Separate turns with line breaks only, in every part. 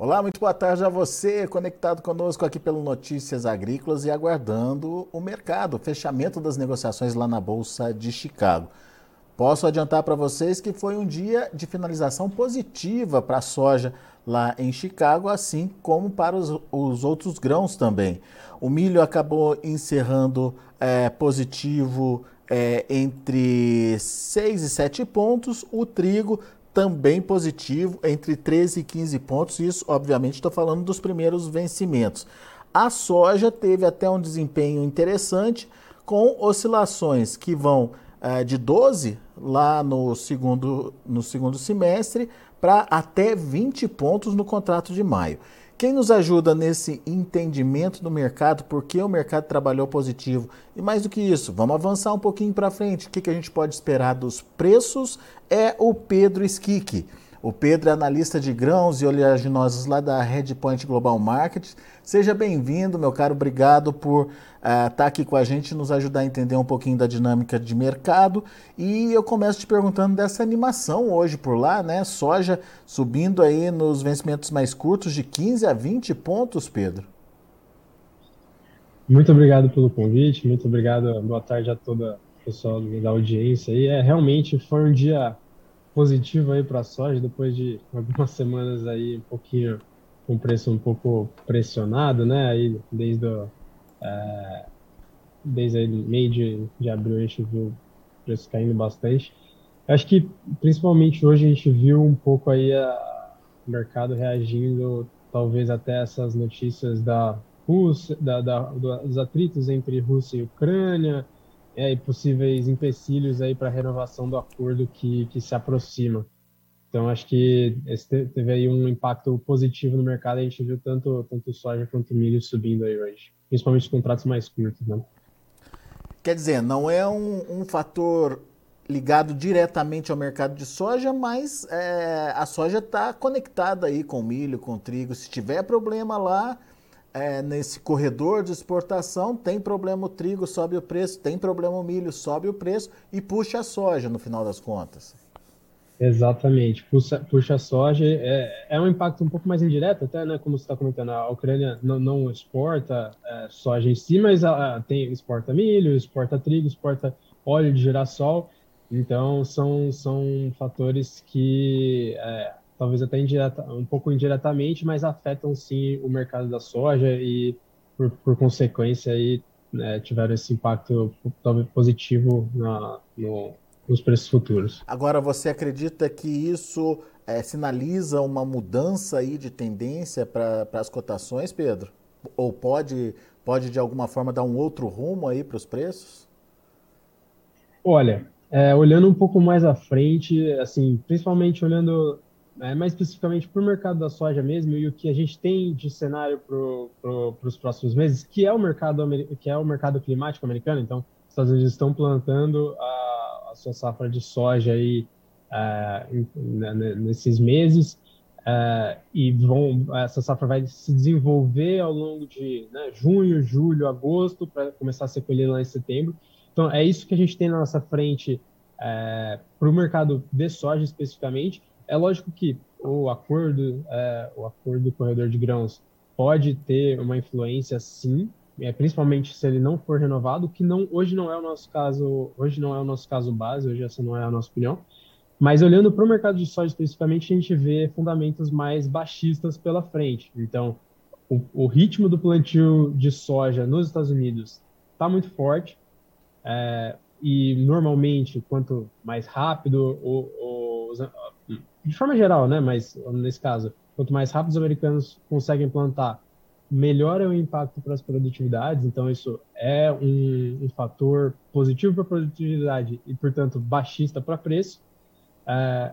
Olá, muito boa tarde a você, conectado conosco aqui pelo Notícias Agrícolas e aguardando o mercado, o fechamento das negociações lá na Bolsa de Chicago. Posso adiantar para vocês que foi um dia de finalização positiva para a soja lá em Chicago, assim como para os, os outros grãos também. O milho acabou encerrando é, positivo é, entre 6 e 7 pontos, o trigo também positivo, entre 13 e 15 pontos. Isso, obviamente, estou falando dos primeiros vencimentos. A soja teve até um desempenho interessante, com oscilações que vão é, de 12 lá no segundo, no segundo semestre para até 20 pontos no contrato de maio. Quem nos ajuda nesse entendimento do mercado, por que o mercado trabalhou positivo? E mais do que isso, vamos avançar um pouquinho para frente. O que, que a gente pode esperar dos preços? É o Pedro Skik. O Pedro é analista de grãos e oleaginosos lá da Redpoint Global Markets. Seja bem-vindo, meu caro. Obrigado por estar uh, tá aqui com a gente, nos ajudar a entender um pouquinho da dinâmica de mercado. E eu começo te perguntando dessa animação hoje por lá, né? Soja subindo aí nos vencimentos mais curtos de 15 a 20 pontos, Pedro.
Muito obrigado pelo convite, muito obrigado, boa tarde a toda o pessoal da audiência. E é, realmente foi um dia positivo aí para a soja, depois de algumas semanas aí um pouquinho com preço um pouco pressionado, né? Aí desde o, é, desde meio de, de abril a gente viu preço caindo bastante. Acho que principalmente hoje a gente viu um pouco aí o mercado reagindo talvez até essas notícias da Rússia, da, da, dos atritos entre Rússia e Ucrânia, é, e possíveis empecilhos aí para a renovação do acordo que, que se aproxima. Então, acho que esse teve aí um impacto positivo no mercado. A gente viu tanto, tanto soja quanto milho subindo aí hoje, principalmente os contratos mais curtos. Né?
Quer dizer, não é um, um fator ligado diretamente ao mercado de soja, mas é, a soja está conectada aí com milho, com trigo. Se tiver problema lá, é, nesse corredor de exportação, tem problema o trigo, sobe o preço, tem problema o milho, sobe o preço e puxa a soja no final das contas.
Exatamente, puxa, puxa soja, é, é um impacto um pouco mais indireto, até, né, como você está comentando, a Ucrânia não, não exporta é, soja em si, mas a, tem, exporta milho, exporta trigo, exporta óleo de girassol, então são, são fatores que é, talvez até indireta, um pouco indiretamente, mas afetam sim o mercado da soja e, por, por consequência, aí, né, tiveram esse impacto talvez positivo na, no, nos preços futuros.
Agora, você acredita que isso é, sinaliza uma mudança aí de tendência para as cotações, Pedro? Ou pode, pode, de alguma forma, dar um outro rumo aí para os preços?
Olha, é, olhando um pouco mais à frente, assim, principalmente olhando é, mais especificamente para o mercado da soja mesmo e o que a gente tem de cenário para pro, os próximos meses, que é o mercado que é o mercado climático americano. Então, os Estados Unidos estão plantando a sua safra de soja aí né, nesses meses é, e vão essa safra vai se desenvolver ao longo de né, junho, julho, agosto para começar a ser colhida lá em setembro. Então, é isso que a gente tem na nossa frente é, para o mercado de soja especificamente é lógico que o acordo, o acordo do corredor de grãos pode ter uma influência, sim, é, principalmente se ele não for renovado, que não hoje não é o nosso caso, hoje não é o nosso caso base, hoje essa não é a nossa opinião. Mas olhando para o mercado de soja especificamente, a gente vê fundamentos mais baixistas pela frente. Então, o, o ritmo do plantio de soja nos Estados Unidos está muito forte. É, e normalmente, quanto mais rápido o, os, de forma geral, né? Mas nesse caso, quanto mais rápido os americanos conseguem plantar, melhor é o impacto para as produtividades. Então, isso é um, um fator positivo para a produtividade e, portanto, baixista para preço. É,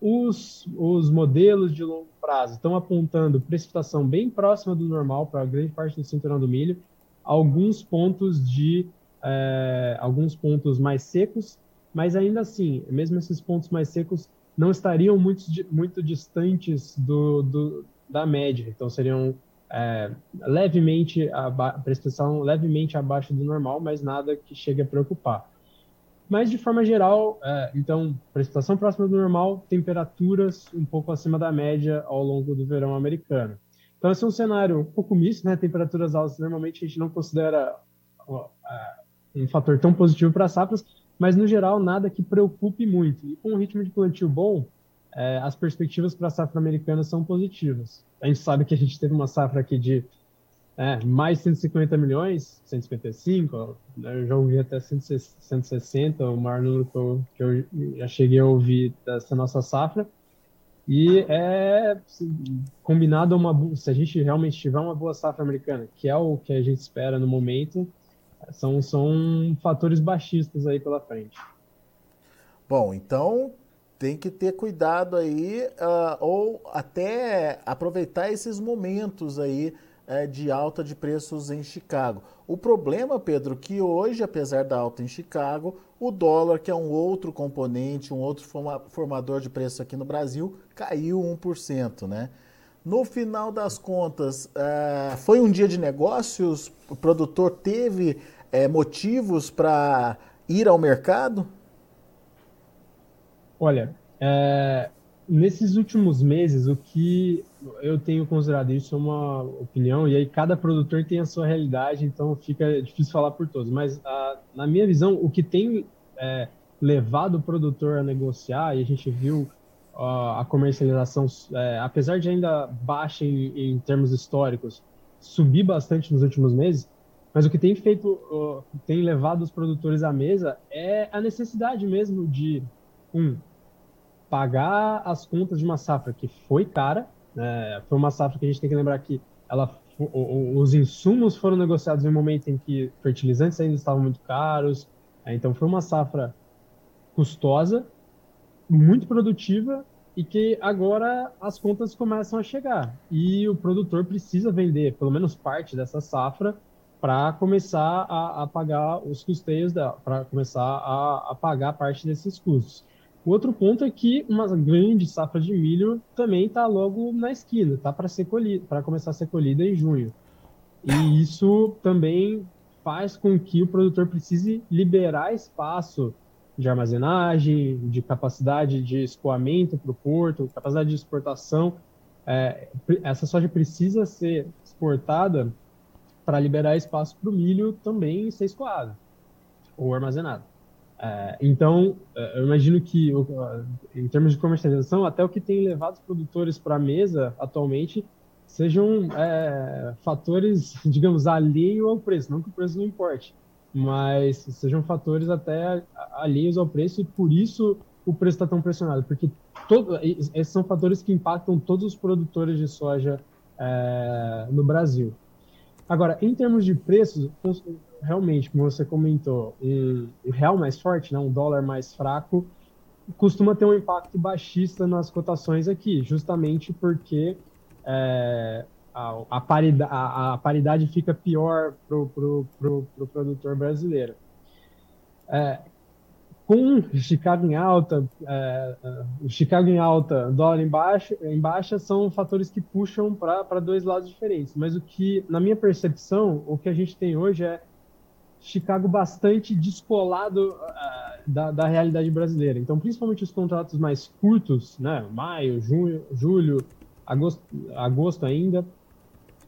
os, os modelos de longo prazo estão apontando precipitação bem próxima do normal para grande parte do cinturão do milho, alguns pontos de é, alguns pontos mais secos, mas ainda assim, mesmo esses pontos mais secos não estariam muito, muito distantes do, do da média, então seriam é, levemente a prestação levemente abaixo do normal, mas nada que chegue a preocupar. Mas, de forma geral, é, então, precipitação próxima do normal, temperaturas um pouco acima da média ao longo do verão americano. Então, esse é um cenário um pouco misto, né? Temperaturas altas, normalmente a gente não considera um fator tão positivo para as safras, mas, no geral, nada que preocupe muito. E com um ritmo de plantio bom, é, as perspectivas para a safra americana são positivas. A gente sabe que a gente teve uma safra aqui de é, mais 150 milhões, 155, né, eu já ouvi até 160, o maior número que eu, que eu já cheguei a ouvir dessa nossa safra. E é combinado uma se a gente realmente tiver uma boa safra americana, que é o que a gente espera no momento, são, são fatores baixistas aí pela frente.
Bom, então tem que ter cuidado aí, uh, ou até aproveitar esses momentos aí uh, de alta de preços em Chicago. O problema, Pedro, que hoje, apesar da alta em Chicago, o dólar, que é um outro componente, um outro formador de preço aqui no Brasil, caiu 1%, né? No final das contas, uh, foi um dia de negócios? O produtor teve uh, motivos para ir ao mercado?
Olha, é, nesses últimos meses, o que eu tenho considerado isso é uma opinião, e aí cada produtor tem a sua realidade, então fica difícil falar por todos. Mas, a, na minha visão, o que tem é, levado o produtor a negociar, e a gente viu a comercialização, é, apesar de ainda baixa em, em, termos históricos, subir bastante nos últimos meses, mas o que tem feito, tem levado os produtores à mesa é a necessidade mesmo de, um, pagar as contas de uma safra que foi cara, né? foi uma safra que a gente tem que lembrar que ela, os insumos foram negociados em um momento em que fertilizantes ainda estavam muito caros, né? então foi uma safra custosa, muito produtiva e que agora as contas começam a chegar e o produtor precisa vender pelo menos parte dessa safra para começar a, a, pagar os custeios para começar a, a, pagar parte desses custos. O outro ponto é que uma grande safra de milho também está logo na esquina, está para ser colhida, para começar a ser colhida em junho. E isso também faz com que o produtor precise liberar espaço de armazenagem, de capacidade de escoamento para o porto, capacidade de exportação. É, essa soja precisa ser exportada para liberar espaço para o milho também ser escoado ou armazenado. É, então, é, eu imagino que, em termos de comercialização, até o que tem levado os produtores para a mesa atualmente sejam é, fatores, digamos, alheio ao preço, não que o preço não importe, mas sejam fatores até alheios ao preço e por isso o preço está tão pressionado, porque todo, esses são fatores que impactam todos os produtores de soja é, no Brasil. Agora, em termos de preços, realmente, como você comentou, um, real mais forte, né, um dólar mais fraco, costuma ter um impacto baixista nas cotações aqui, justamente porque é, a, a, paridade, a, a, paridade fica pior para o pro, pro, pro produtor brasileiro. É, com Chicago em alta, é, é Chicago em alta, dólar em baixa, em baixa são fatores que puxam para dois lados diferentes. Mas o que, na minha percepção, o que a gente tem hoje é Chicago bastante descolado uh, da, da realidade brasileira. Então, principalmente os contratos mais curtos, né, maio, junho, julho, agosto, agosto ainda,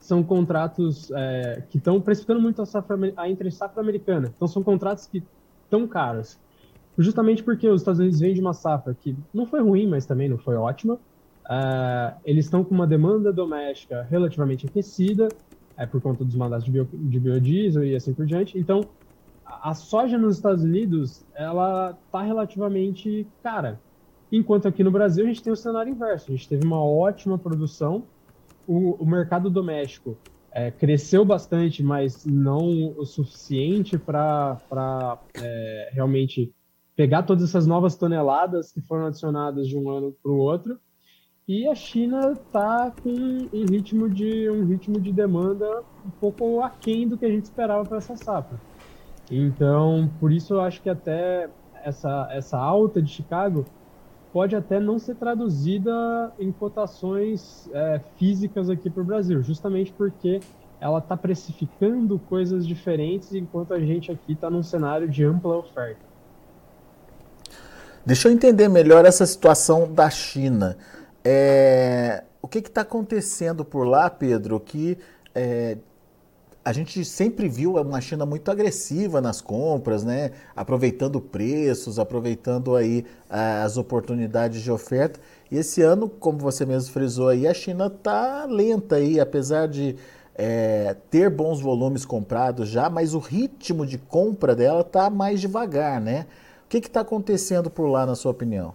são contratos é, que estão precificando muito a, safra, a entre safra americana. Então, são contratos que estão caros. Justamente porque os Estados Unidos vêm de uma safra que não foi ruim, mas também não foi ótima. Uh, eles estão com uma demanda doméstica relativamente aquecida, é, por conta dos mandatos de, bio, de biodiesel e assim por diante. Então, a soja nos Estados Unidos, ela está relativamente cara. Enquanto aqui no Brasil, a gente tem o cenário inverso. A gente teve uma ótima produção, o, o mercado doméstico é, cresceu bastante, mas não o suficiente para é, realmente pegar todas essas novas toneladas que foram adicionadas de um ano para o outro. E a China está com um ritmo de um ritmo de demanda um pouco aquém do que a gente esperava para essa safra. Então, por isso eu acho que até essa, essa alta de Chicago pode até não ser traduzida em cotações é, físicas aqui para o Brasil, justamente porque ela está precificando coisas diferentes enquanto a gente aqui está num cenário de ampla oferta.
Deixa eu entender melhor essa situação da China. É, o que está acontecendo por lá, Pedro, que é, a gente sempre viu uma China muito agressiva nas compras, né? Aproveitando preços, aproveitando aí as oportunidades de oferta. E esse ano, como você mesmo frisou aí, a China está lenta aí, apesar de é, ter bons volumes comprados já, mas o ritmo de compra dela está mais devagar, né? O que está acontecendo por lá, na sua opinião?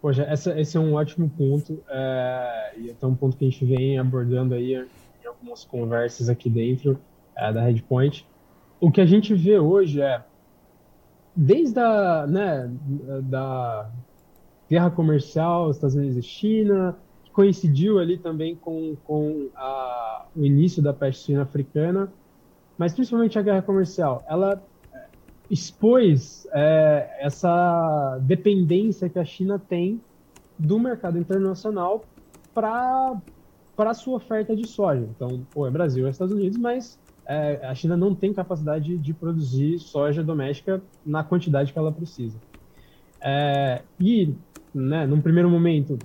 Poxa, essa, esse é um ótimo ponto, é, e é um ponto que a gente vem abordando aí em algumas conversas aqui dentro é, da Redpoint. O que a gente vê hoje é, desde a né, da guerra comercial Estados Unidos e China, que coincidiu ali também com, com a, o início da peste suína africana, mas principalmente a guerra comercial, ela expôs é, essa dependência que a China tem do mercado internacional para a sua oferta de soja. Então, pô, é Brasil, é Estados Unidos, mas é, a China não tem capacidade de produzir soja doméstica na quantidade que ela precisa. É, e, né, num primeiro momento,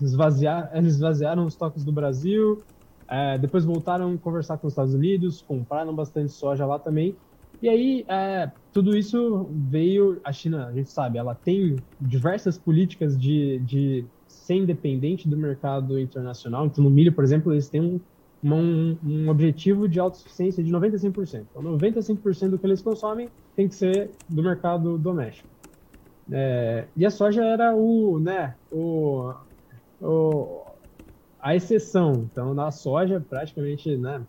esvaziar, eles esvaziaram os estoques do Brasil, é, depois voltaram a conversar com os Estados Unidos, compraram bastante soja lá também, e aí, é, tudo isso veio. A China, a gente sabe, ela tem diversas políticas de, de ser independente do mercado internacional. Então, no milho, por exemplo, eles têm um, um, um objetivo de autossuficiência de 95%. Então, 95% do que eles consomem tem que ser do mercado doméstico. É, e a soja era o, né, o, o, a exceção. Então, na soja, praticamente, né,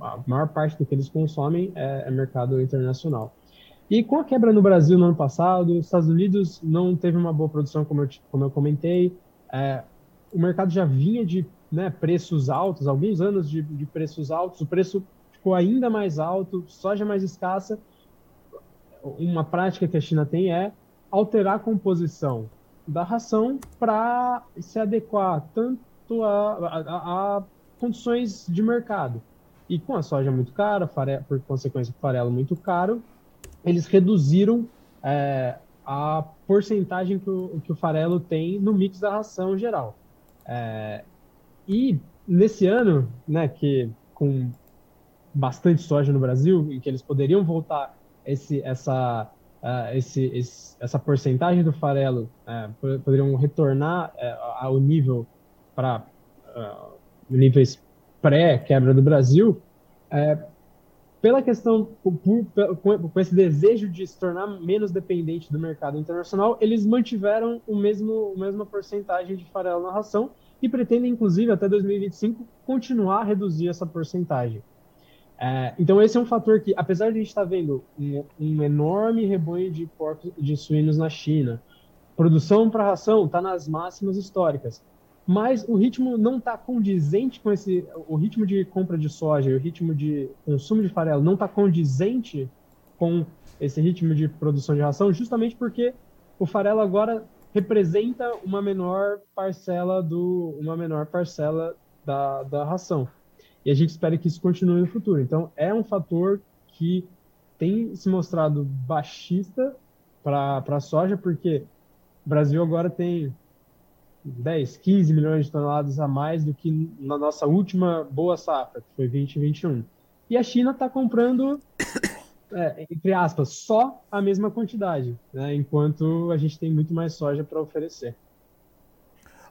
a maior parte do que eles consomem é, é, mercado internacional. E com a quebra no Brasil no ano passado, os Estados Unidos não teve uma boa produção, como eu, como eu comentei. É, o mercado já vinha de né, preços altos, alguns anos de, de, preços altos, o preço ficou ainda mais alto, soja mais escassa. Uma prática que a China tem é alterar a composição da ração para se adequar tanto a, a, a, condições de mercado. E com a soja muito cara, farelo, por consequência, farelo muito caro, eles reduziram é, a porcentagem que o, que o farelo tem no mix da ração geral. É, e nesse ano, né, que com bastante soja no Brasil, em que eles poderiam voltar esse, essa, uh, esse, esse, essa porcentagem do farelo, uh, poderiam retornar uh, ao nível para níveis pré-quebra do Brasil, é, pela questão, por, por, com esse desejo de se tornar menos dependente do mercado internacional, eles mantiveram o mesmo, a mesma porcentagem de farelo na ração e pretendem, inclusive, até 2025, continuar a reduzir essa porcentagem. É, então, esse é um fator que, apesar de a gente estar vendo um, um enorme rebanho de porcos de suínos na China, produção para ração está nas máximas históricas mas o ritmo não está condizente com esse. O ritmo de compra de soja e o ritmo de consumo de farelo não está condizente com esse ritmo de produção de ração, justamente porque o farelo agora representa uma menor parcela do uma menor parcela da, da ração. E a gente espera que isso continue no futuro. Então, é um fator que tem se mostrado baixista para a soja, porque o Brasil agora tem 10, 15 milhões de toneladas a mais do que na nossa última boa safra, que foi 2021. E a China está comprando, é, entre aspas, só a mesma quantidade, né? enquanto a gente tem muito mais soja para oferecer.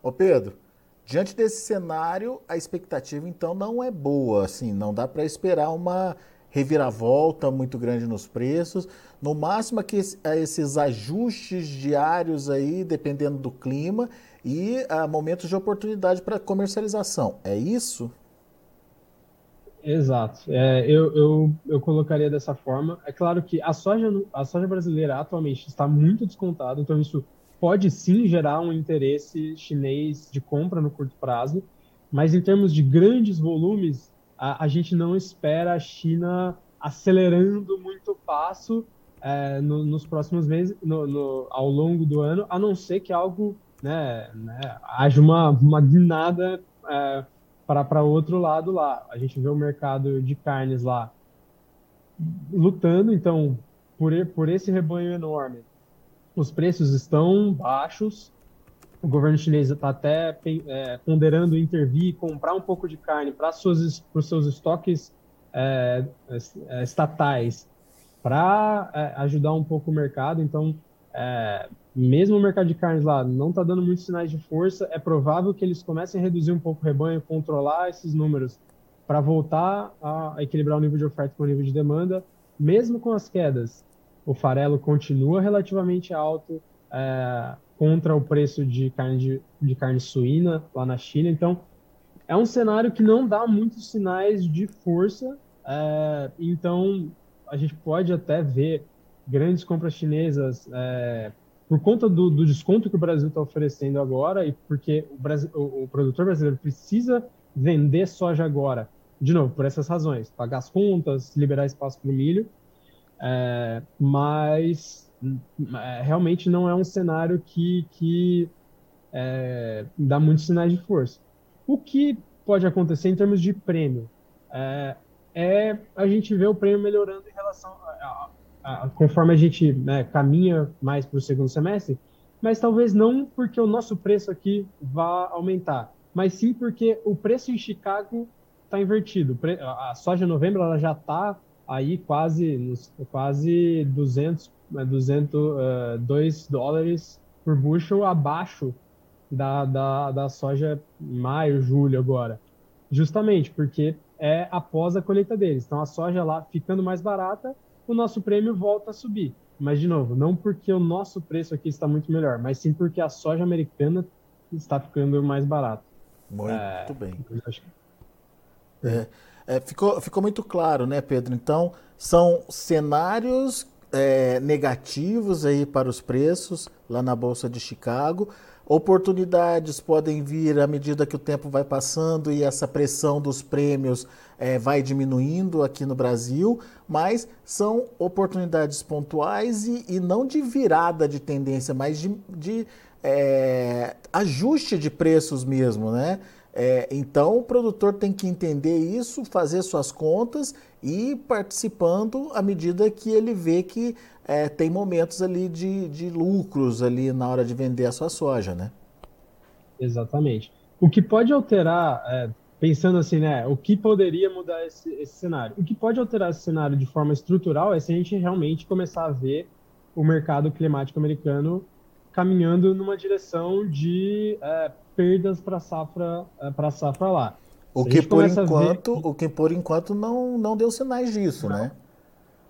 Ô Pedro, diante desse cenário, a expectativa então não é boa, assim, não dá para esperar uma reviravolta muito grande nos preços. No máximo que esses ajustes diários aí, dependendo do clima, e ah, momentos de oportunidade para comercialização. É isso?
Exato. É, eu, eu, eu colocaria dessa forma. É claro que a soja, a soja brasileira atualmente está muito descontada, então isso pode sim gerar um interesse chinês de compra no curto prazo, mas em termos de grandes volumes, a, a gente não espera a China acelerando muito o passo é, no, nos próximos meses, no, no, ao longo do ano, a não ser que algo né, né, haja uma, uma guinada é, para outro lado lá. A gente vê o mercado de carnes lá lutando, então por, por esse rebanho enorme, os preços estão baixos. O governo chinês está até é, ponderando intervir, comprar um pouco de carne para os seus estoques é, é, estatais para é, ajudar um pouco o mercado. Então, é, mesmo o mercado de carnes lá não está dando muitos sinais de força, é provável que eles comecem a reduzir um pouco o rebanho, controlar esses números para voltar a equilibrar o nível de oferta com o nível de demanda, mesmo com as quedas. O farelo continua relativamente alto é, contra o preço de carne, de, de carne suína lá na China. Então, é um cenário que não dá muitos sinais de força. É, então, a gente pode até ver grandes compras chinesas é, por conta do, do, desconto que o Brasil está oferecendo agora e porque o, Brasil, o, o, produtor brasileiro precisa vender soja agora, de novo, por essas razões, pagar as contas, liberar espaço para o milho, é, mas realmente não é um cenário que, que é, dá muitos sinais de força. O que pode acontecer em termos de prêmio é, é a gente ver o prêmio melhorando em relação a, a, a conforme a gente né, caminha mais para o segundo semestre, mas talvez não porque o nosso preço aqui vá aumentar, mas sim porque o preço em Chicago está invertido. A soja novembro ela já está aí quase quase 200 200 uh, 2 dólares por bushel abaixo da, da, da soja maio, julho agora. Justamente porque é após a colheita deles. Então a soja lá ficando mais barata, o nosso prêmio volta a subir. Mas, de novo, não porque o nosso preço aqui está muito melhor, mas sim porque a soja americana está ficando mais barata.
Muito é, bem. É, é, ficou, ficou muito claro, né, Pedro? Então, são cenários é, negativos aí para os preços lá na Bolsa de Chicago. Oportunidades podem vir à medida que o tempo vai passando e essa pressão dos prêmios é, vai diminuindo aqui no Brasil, mas são oportunidades pontuais e, e não de virada de tendência, mas de, de é, ajuste de preços mesmo, né? É, então o produtor tem que entender isso, fazer suas contas e participando à medida que ele vê que é, tem momentos ali de, de lucros ali na hora de vender a sua soja, né?
Exatamente. O que pode alterar, é, pensando assim, né, o que poderia mudar esse, esse cenário? O que pode alterar esse cenário de forma estrutural é se a gente realmente começar a ver o mercado climático americano caminhando numa direção de é, perdas para safra é, para safra lá.
O que por enquanto, ver... o que por enquanto não não deu sinais disso, não. né?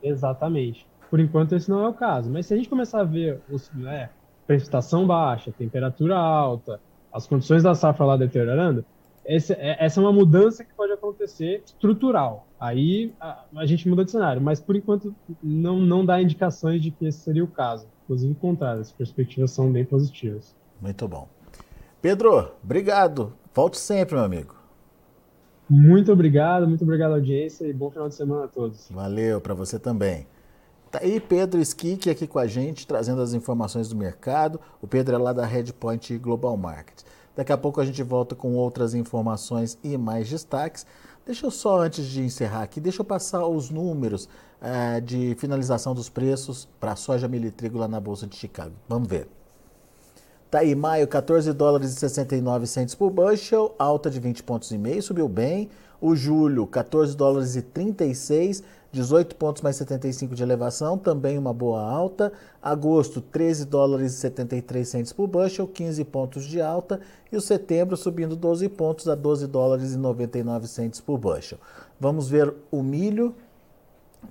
Exatamente. Por enquanto esse não é o caso. Mas se a gente começar a ver os, né, precipitação baixa, temperatura alta, as condições da safra lá deteriorando, é, essa é uma mudança que pode acontecer estrutural. Aí a, a, gente muda de cenário, mas por enquanto não, não dá indicações de que esse seria o caso. Inclusive, o contrário, as perspectivas são bem positivas.
Muito bom. Pedro, obrigado. Volte sempre, meu amigo.
Muito obrigado, muito obrigado, audiência, e bom final de semana a todos.
Valeu, para você também. Tá aí Pedro Skik aqui com a gente, trazendo as informações do mercado. O Pedro é lá da Redpoint Global Market. Daqui a pouco a gente volta com outras informações e mais destaques. Deixa eu só, antes de encerrar aqui, deixa eu passar os números uh, de finalização dos preços para soja milho e trigo lá na Bolsa de Chicago. Vamos ver. Tá aí, maio, 14 dólares e 69 centos por bushel, alta de 20 pontos e meio, subiu bem. O julho, 14 dólares e 36, 18 pontos mais 75 de elevação, também uma boa alta. Agosto, 13 dólares e 73 centos por bushel, 15 pontos de alta. E o setembro subindo 12 pontos a 12 dólares e 99 centos por bushel. Vamos ver o milho.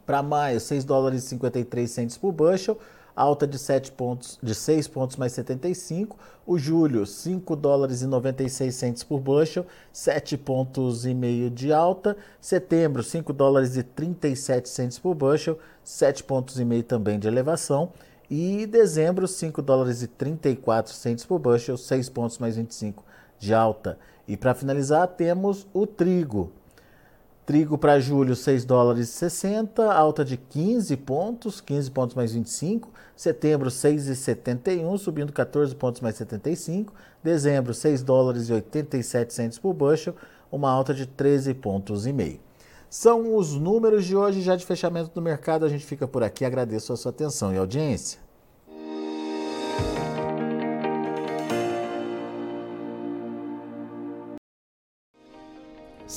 Para maio, 6 dólares e 53 centos por bushel alta de 7 pontos, de 6 pontos mais 75. O julho, 5 dólares e 96 centos por bushel, 7 pontos e meio de alta. Setembro, 5 dólares e 37 centos por bushel, 7 pontos e meio também de elevação. E dezembro, 5 dólares e 34 centos por bushel, 6 pontos mais 25 de alta. E para finalizar, temos o trigo. Trigo para julho, 6 dólares e 60, alta de 15 pontos, 15 pontos mais 25. Setembro, 6,71, subindo 14 pontos mais 75. Dezembro, 6 dólares e 87 centos por bushel, uma alta de 13 pontos e meio. São os números de hoje já de fechamento do mercado. A gente fica por aqui. Agradeço a sua atenção e audiência.